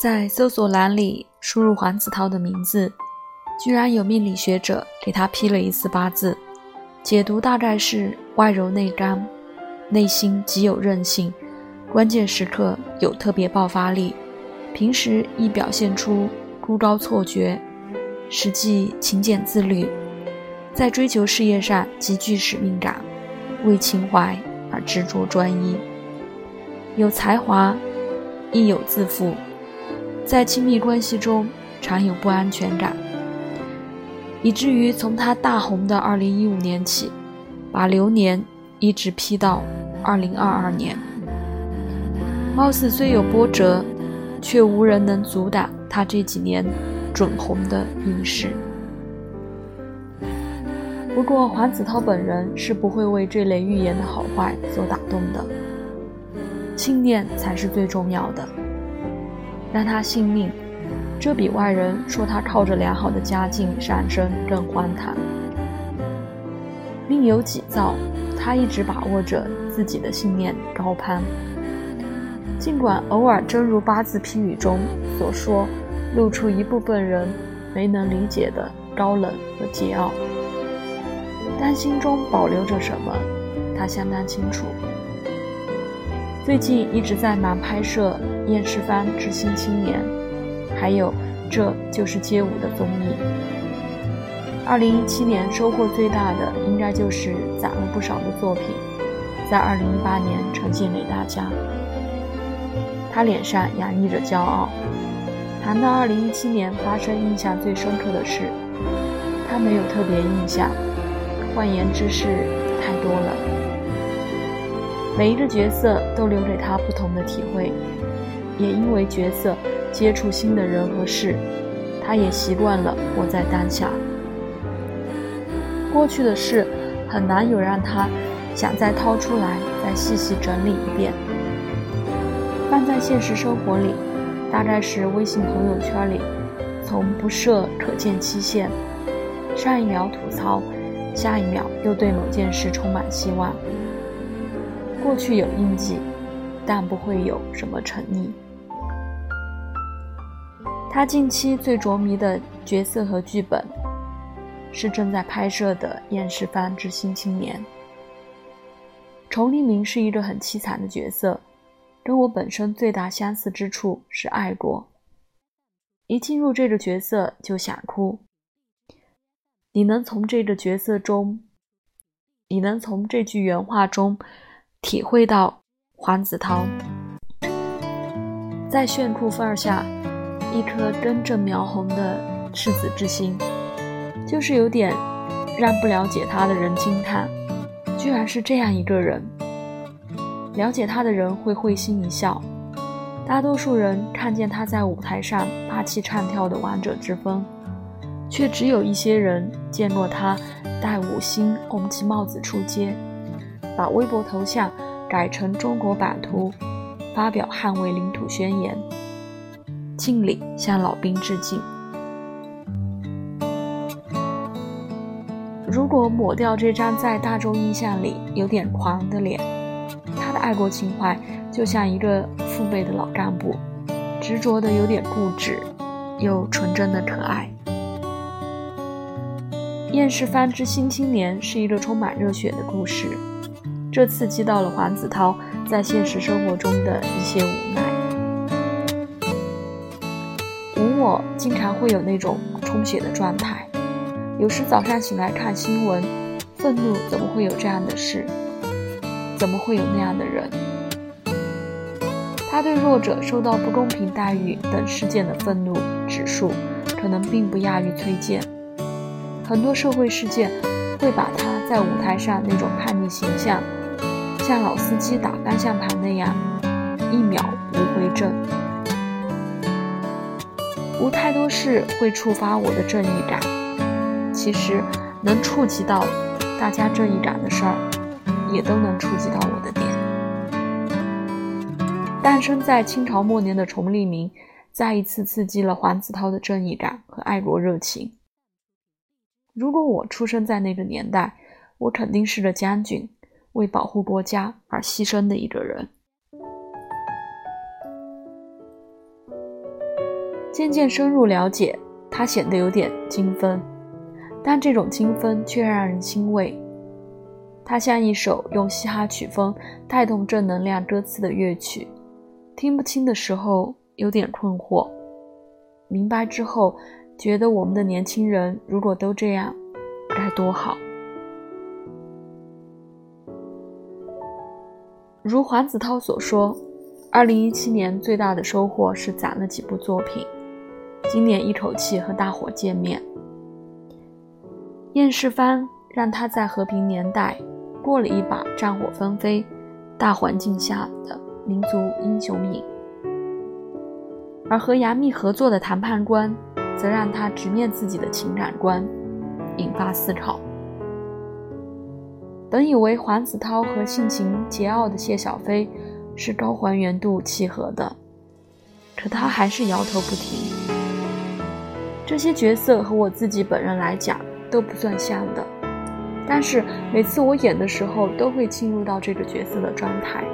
在搜索栏里输入黄子韬的名字，居然有命理学者给他批了一次八字，解读大概是外柔内刚，内心极有韧性，关键时刻有特别爆发力，平时易表现出孤高错觉，实际勤俭自律，在追求事业上极具使命感，为情怀而执着专一，有才华，亦有自负。在亲密关系中常有不安全感，以至于从他大红的二零一五年起，把流年一直批到二零二二年。貌似虽有波折，却无人能阻挡他这几年准红的运势。不过黄子韬本人是不会为这类预言的好坏所打动的，信念才是最重要的。让他信命，这比外人说他靠着良好的家境上升更荒唐。命由己造，他一直把握着自己的信念高攀。尽管偶尔真如八字批语中所说，露出一部分人没能理解的高冷和桀骜，但心中保留着什么，他相当清楚。最近一直在忙拍摄《燕世番《知心青年》，还有《这就是街舞》的综艺。二零一七年收获最大的，应该就是攒了不少的作品，在二零一八年呈现给大家。他脸上洋溢着骄傲。谈到二零一七年发生印象最深刻的事，他没有特别印象，换言之是太多了。每一个角色都留给他不同的体会，也因为角色接触新的人和事，他也习惯了活在当下。过去的事很难有让他想再掏出来再细细整理一遍。放在现实生活里，大概是微信朋友圈里，从不设可见期限，上一秒吐槽，下一秒又对某件事充满希望。过去有印记，但不会有什么沉溺。他近期最着迷的角色和剧本，是正在拍摄的《燕世芳之新青年》。崇利明是一个很凄惨的角色，跟我本身最大相似之处是爱过。一进入这个角色就想哭。你能从这个角色中，你能从这句原话中。体会到黄子韬在炫酷范儿下一颗根正苗红的赤子之心，就是有点让不了解他的人惊叹，居然是这样一个人。了解他的人会会心一笑，大多数人看见他在舞台上霸气唱跳的王者之风，却只有一些人见过他戴五星红旗帽子出街。把微博头像改成中国版图，发表捍卫领土宣言，敬礼向老兵致敬。如果抹掉这张在大众印象里有点狂的脸，他的爱国情怀就像一个父辈的老干部，执着的有点固执，又纯真的可爱。《厌世番之新青年》是一个充满热血的故事。这刺激到了黄子韬在现实生活中的一些无奈。经常会有那种充血的状态，有时早上醒来看新闻，愤怒怎么会有这样的事？怎么会有那样的人？他对弱者受到不公平待遇等事件的愤怒指数，可能并不亚于崔健。很多社会事件会把他在舞台上那种叛逆形象。像老司机打方向盘那样，一秒无回正。无太多事会触发我的正义感，其实能触及到大家正义感的事儿，也都能触及到我的点。诞生在清朝末年的崇利明，再一次刺激了黄子韬的正义感和爱国热情。如果我出生在那个年代，我肯定是个将军。为保护国家而牺牲的一个人。渐渐深入了解，他显得有点精分，但这种精分却让人欣慰。他像一首用嘻哈曲风带动正能量歌词的乐曲，听不清的时候有点困惑，明白之后觉得我们的年轻人如果都这样，该多好。如黄子韬所说，二零一七年最大的收获是攒了几部作品，今年一口气和大伙见面。厌世番让他在和平年代过了一把战火纷飞、大环境下的民族英雄瘾，而和杨幂合作的谈判官，则让他直面自己的情感观，引发思考。本以为黄子韬和性情桀骜的谢小飞是高还原度契合的，可他还是摇头不停。这些角色和我自己本人来讲都不算像的，但是每次我演的时候都会进入到这个角色的状态，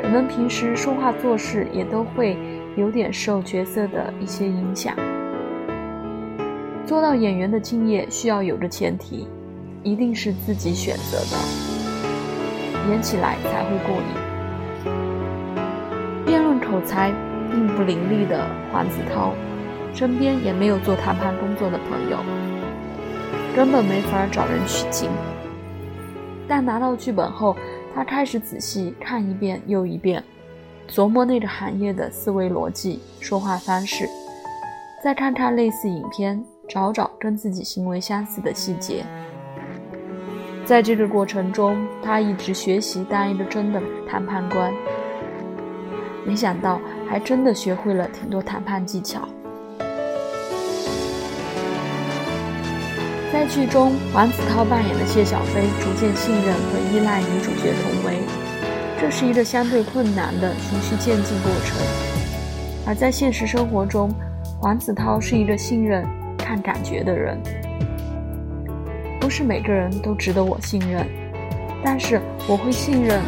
可能平时说话做事也都会有点受角色的一些影响。做到演员的敬业，需要有个前提。一定是自己选择的，演起来才会过瘾。辩论口才并不伶俐的黄子韬，身边也没有做谈判工作的朋友，根本没法找人取经。但拿到剧本后，他开始仔细看一遍又一遍，琢磨那个行业的思维逻辑、说话方式，再看看类似影片，找找跟自己行为相似的细节。在这个过程中，他一直学习当一个真的谈判官。没想到，还真的学会了挺多谈判技巧。在剧中，黄子韬扮演的谢小飞逐渐信任和依赖女主角童薇，这是一个相对困难的循序渐进过程。而在现实生活中，黄子韬是一个信任、看感觉的人。不是每个人都值得我信任，但是我会信任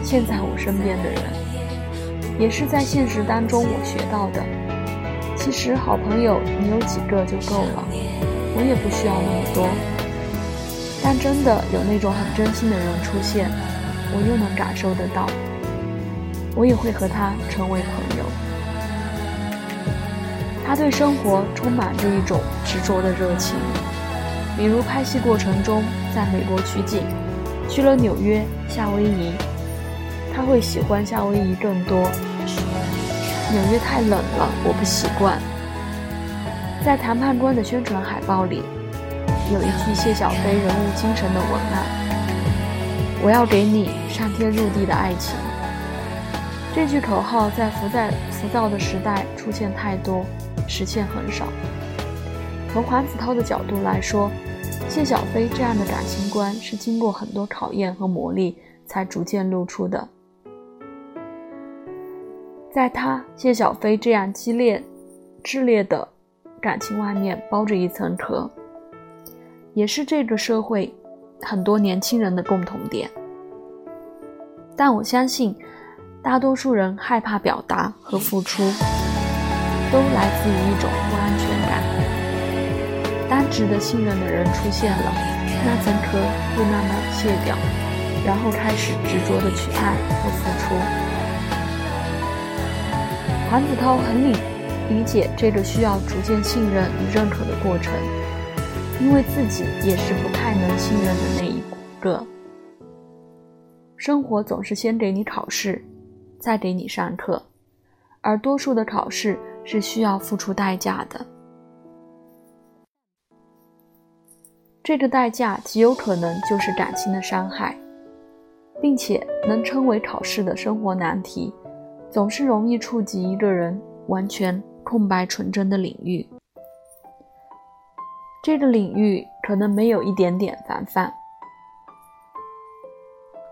现在我身边的人，也是在现实当中我学到的。其实好朋友你有几个就够了，我也不需要那么多。但真的有那种很真心的人出现，我又能感受得到，我也会和他成为朋友。他对生活充满着一种执着的热情。比如拍戏过程中，在美国取景，去了纽约、夏威夷，他会喜欢夏威夷更多。纽约太冷了，我不习惯。在谈判官的宣传海报里，有一句谢小飞人物精神的文案：“我要给你上天入地的爱情。”这句口号在浮在浮躁的时代出现太多，实现很少。从黄子韬的角度来说，谢小飞这样的感情观是经过很多考验和磨砺才逐渐露出的。在他谢小飞这样激烈、炽烈的感情外面包着一层壳，也是这个社会很多年轻人的共同点。但我相信，大多数人害怕表达和付出，都来自于一种不安全感。当值得信任的人出现了，那层壳会慢慢卸掉，然后开始执着的去爱和付出。黄子韬很理理解这个需要逐渐信任与认可的过程，因为自己也是不太能信任的那一个。生活总是先给你考试，再给你上课，而多数的考试是需要付出代价的。这个代价极有可能就是感情的伤害，并且能称为考试的生活难题，总是容易触及一个人完全空白纯真的领域。这个领域可能没有一点点防范。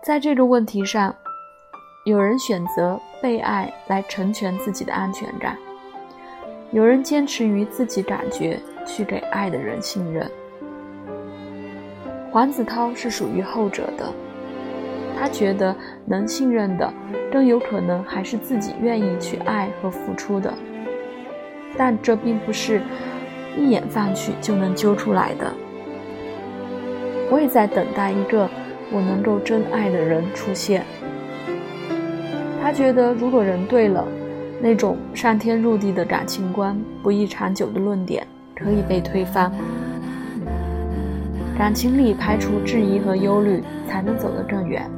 在这个问题上，有人选择被爱来成全自己的安全感，有人坚持于自己感觉去给爱的人信任。黄子韬是属于后者的，他觉得能信任的，更有可能还是自己愿意去爱和付出的。但这并不是一眼放去就能揪出来的。我也在等待一个我能够真爱的人出现。他觉得，如果人对了，那种上天入地的感情观、不易长久的论点可以被推翻。感情里排除质疑和忧虑，才能走得更远。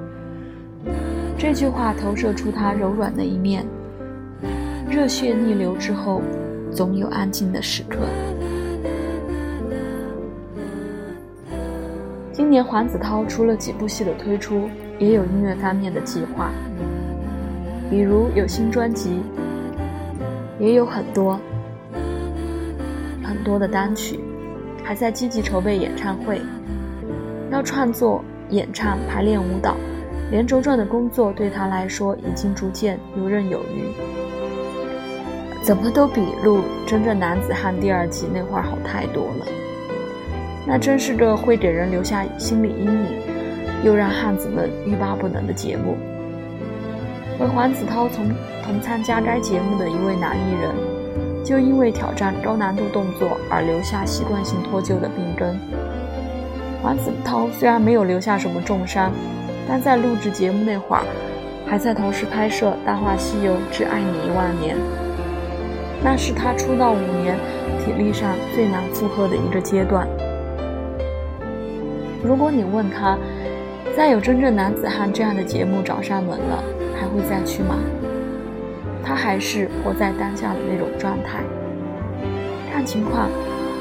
这句话投射出他柔软的一面。热血逆流之后，总有安静的时刻。今年黄子韬除了几部戏的推出，也有音乐方面的计划，比如有新专辑，也有很多很多的单曲，还在积极筹备演唱会，要创作、演唱、排练舞蹈，连轴转的工作对他来说已经逐渐游刃有余，怎么都比录《真正男子汉》第二季那会儿好太多了。那真是个会给人留下心理阴影，又让汉子们欲罢不能的节目。和黄子韬从同参加该节目的一位男艺人，就因为挑战高难度动作而留下习惯性脱臼的病根。黄子韬虽然没有留下什么重伤，但在录制节目那会儿，还在同时拍摄《大话西游之爱你一万年》，那是他出道五年体力上最难负荷的一个阶段。如果你问他，再有真正男子汉这样的节目找上门了，还会再去吗？他还是活在当下的那种状态。看情况，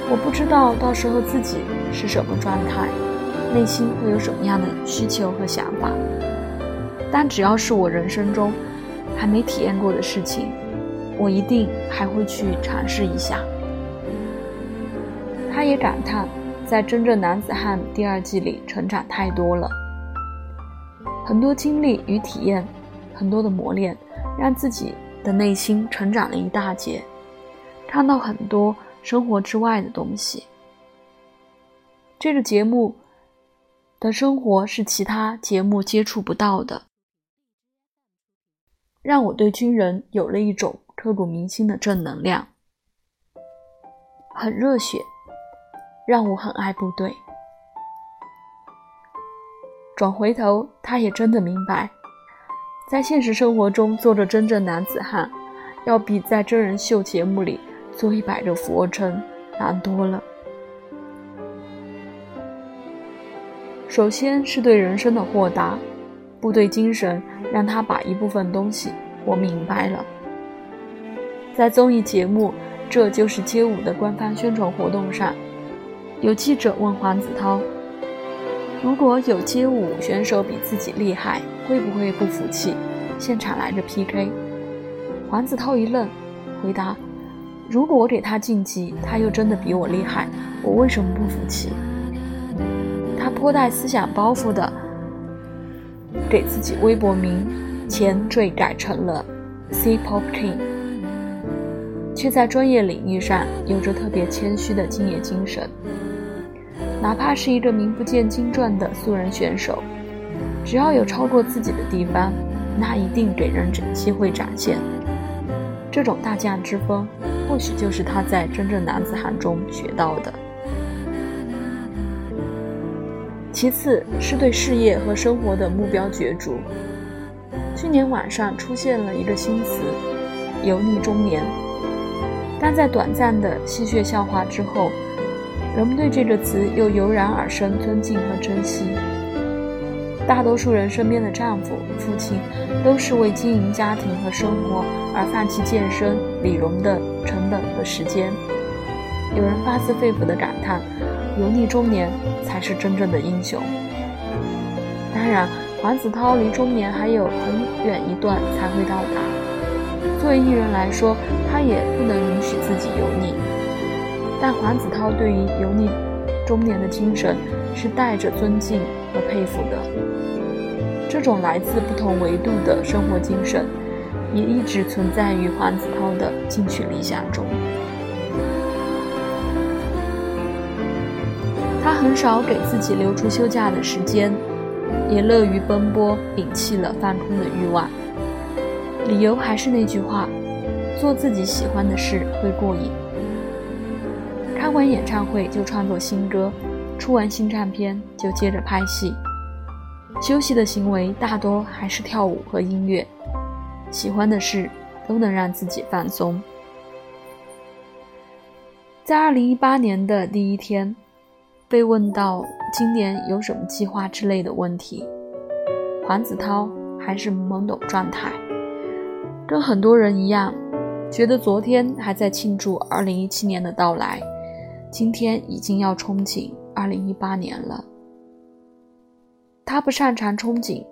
我不知道到时候自己是什么状态，内心会有什么样的需求和想法。但只要是我人生中还没体验过的事情，我一定还会去尝试一下。他也感叹。在《真正男子汉》第二季里，成长太多了，很多经历与体验，很多的磨练，让自己的内心成长了一大截，看到很多生活之外的东西。这个节目的生活是其他节目接触不到的，让我对军人有了一种刻骨铭心的正能量，很热血。让我很爱部队。转回头，他也真的明白，在现实生活中做着真正男子汉，要比在真人秀节目里做一百个俯卧撑难多了。首先是对人生的豁达，部队精神让他把一部分东西活明白了。在综艺节目《这就是街舞》的官方宣传活动上。有记者问黄子韬：“如果有街舞选手比自己厉害，会不会不服气？现场来个 PK？” 黄子韬一愣，回答：“如果我给他晋级，他又真的比我厉害，我为什么不服气？”他颇带思想包袱的给自己微博名前缀改成了 “C Pop King”，却在专业领域上有着特别谦虚的敬业精神。哪怕是一个名不见经传的素人选手，只要有超过自己的地方，那一定给人整机会展现。这种大将之风，或许就是他在真正男子汉中学到的。其次是对事业和生活的目标角逐。去年晚上出现了一个新词“油腻中年”，但在短暂的戏谑笑话之后。人们对这个词又油然而生尊敬和珍惜。大多数人身边的丈夫、父亲，都是为经营家庭和生活而放弃健身、理容的成本和时间。有人发自肺腑地感叹：“油腻中年才是真正的英雄。”当然，黄子韬离中年还有很远一段才会到达。作为艺人来说，他也不能允许自己油腻。但黄子韬对于油腻中年的精神是带着尊敬和佩服的。这种来自不同维度的生活精神，也一直存在于黄子韬的进取理想中。他很少给自己留出休假的时间，也乐于奔波，摒弃了放空的欲望。理由还是那句话：做自己喜欢的事会过瘾。看完演唱会就创作新歌，出完新唱片就接着拍戏。休息的行为大多还是跳舞和音乐，喜欢的事都能让自己放松。在二零一八年的第一天，被问到今年有什么计划之类的问题，黄子韬还是懵懂状态，跟很多人一样，觉得昨天还在庆祝二零一七年的到来，今天已经要憧憬二零一八年了。他不擅长憧憬，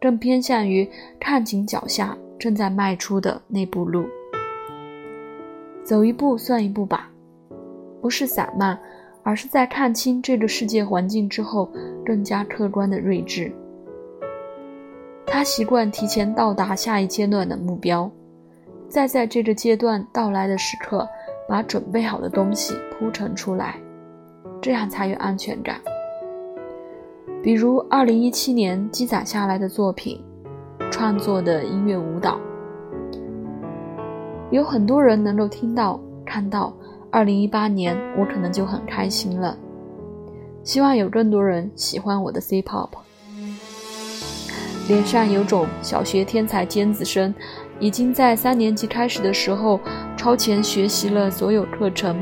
更偏向于看紧脚下正在迈出的那步路，走一步算一步吧，不是散漫，而是在看清这个世界环境之后更加客观的睿智。他习惯提前到达下一阶段的目标，再在这个阶段到来的时刻把准备好的东西铺陈出来，这样才有安全感。比如，二零一七年积攒下来的作品，创作的音乐舞蹈，有很多人能够听到、看到。二零一八年，我可能就很开心了。希望有更多人喜欢我的 C-pop。脸上有种小学天才尖子生，已经在三年级开始的时候超前学习了所有课程，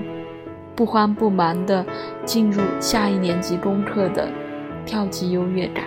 不慌不忙地进入下一年级功课的。跳级优越感。